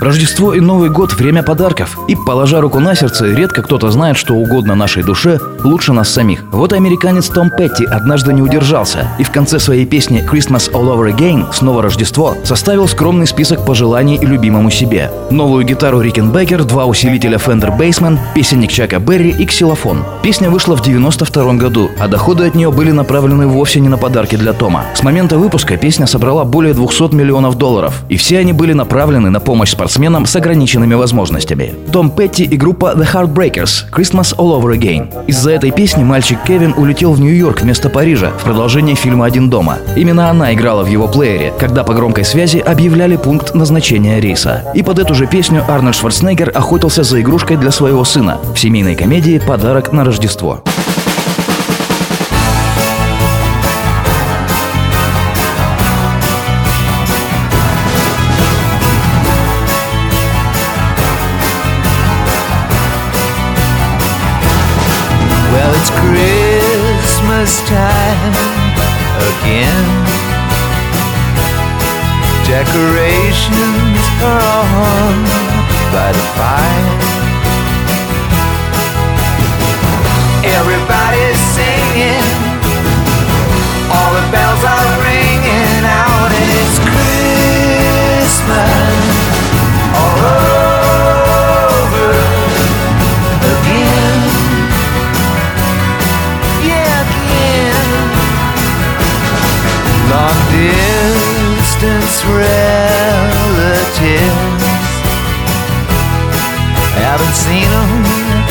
Рождество и Новый год – время подарков. И, положа руку на сердце, редко кто-то знает, что угодно нашей душе лучше нас самих. Вот и американец Том Петти однажды не удержался и в конце своей песни «Christmas All Over Again» «Снова Рождество» составил скромный список пожеланий любимому себе. Новую гитару Рикенбекер, два усилителя Fender Bassman, песенник Чака Берри и ксилофон. Песня вышла в 92 году, а доходы от нее были направлены вовсе не на подарки для Тома. С момента выпуска песня собрала более 200 миллионов долларов, и все они были направлены на помощь спортсменам с ограниченными возможностями. Том Петти и группа The Heartbreakers «Christmas All Over Again». Из-за этой песни мальчик Кевин улетел в Нью-Йорк вместо Парижа в продолжение фильма «Один дома». Именно она играла в его плеере, когда по громкой связи объявляли пункт назначения рейса. И под эту же песню Арнольд Шварценеггер охотился за игрушкой для своего сына в семейной комедии «Подарок на Рождество». Again. Decorations are hung by the fire. Distance relatives. Haven't seen them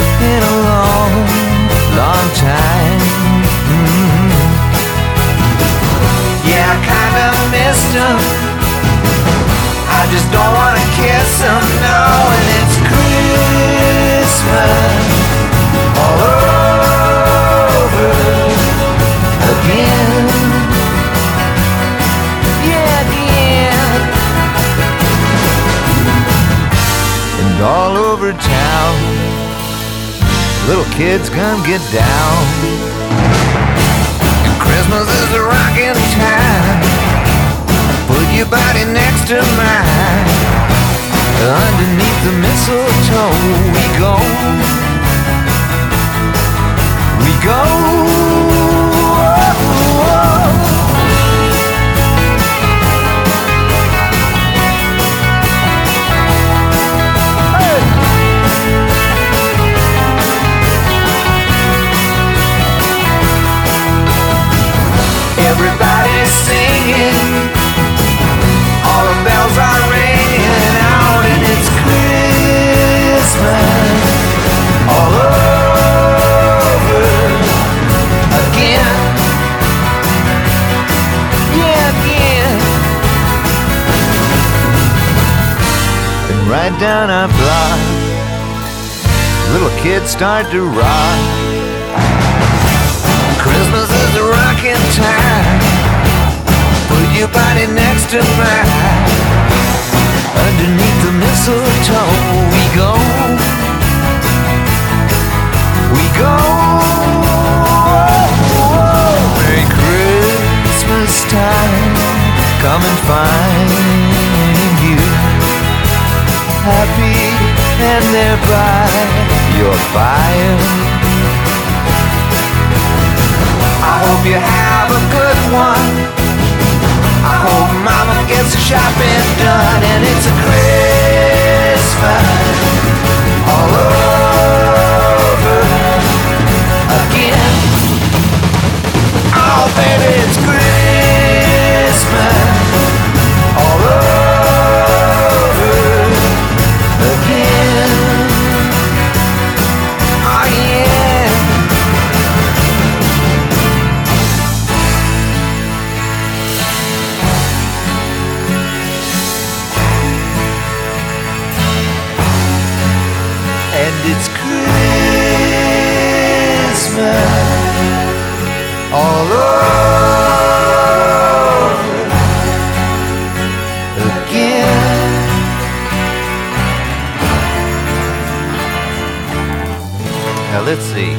town, little kids gonna get down. And Christmas is a rockin' time. Put your body next to mine. Underneath the mistletoe, we go. We go. And down our block, little kids start to rock. Christmas is a rocking time. Put your body next to mine. Underneath the mistletoe, and there by your fire. I hope you have a good one. I hope mama gets shopping all over again. Now let's see.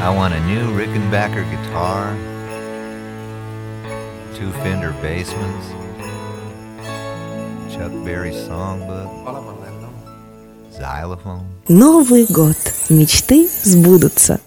I want a new Rickenbacker guitar, two Fender Bassmans, Chuck Berry songbook, xylophone. Новый год. Мечты сбудутся.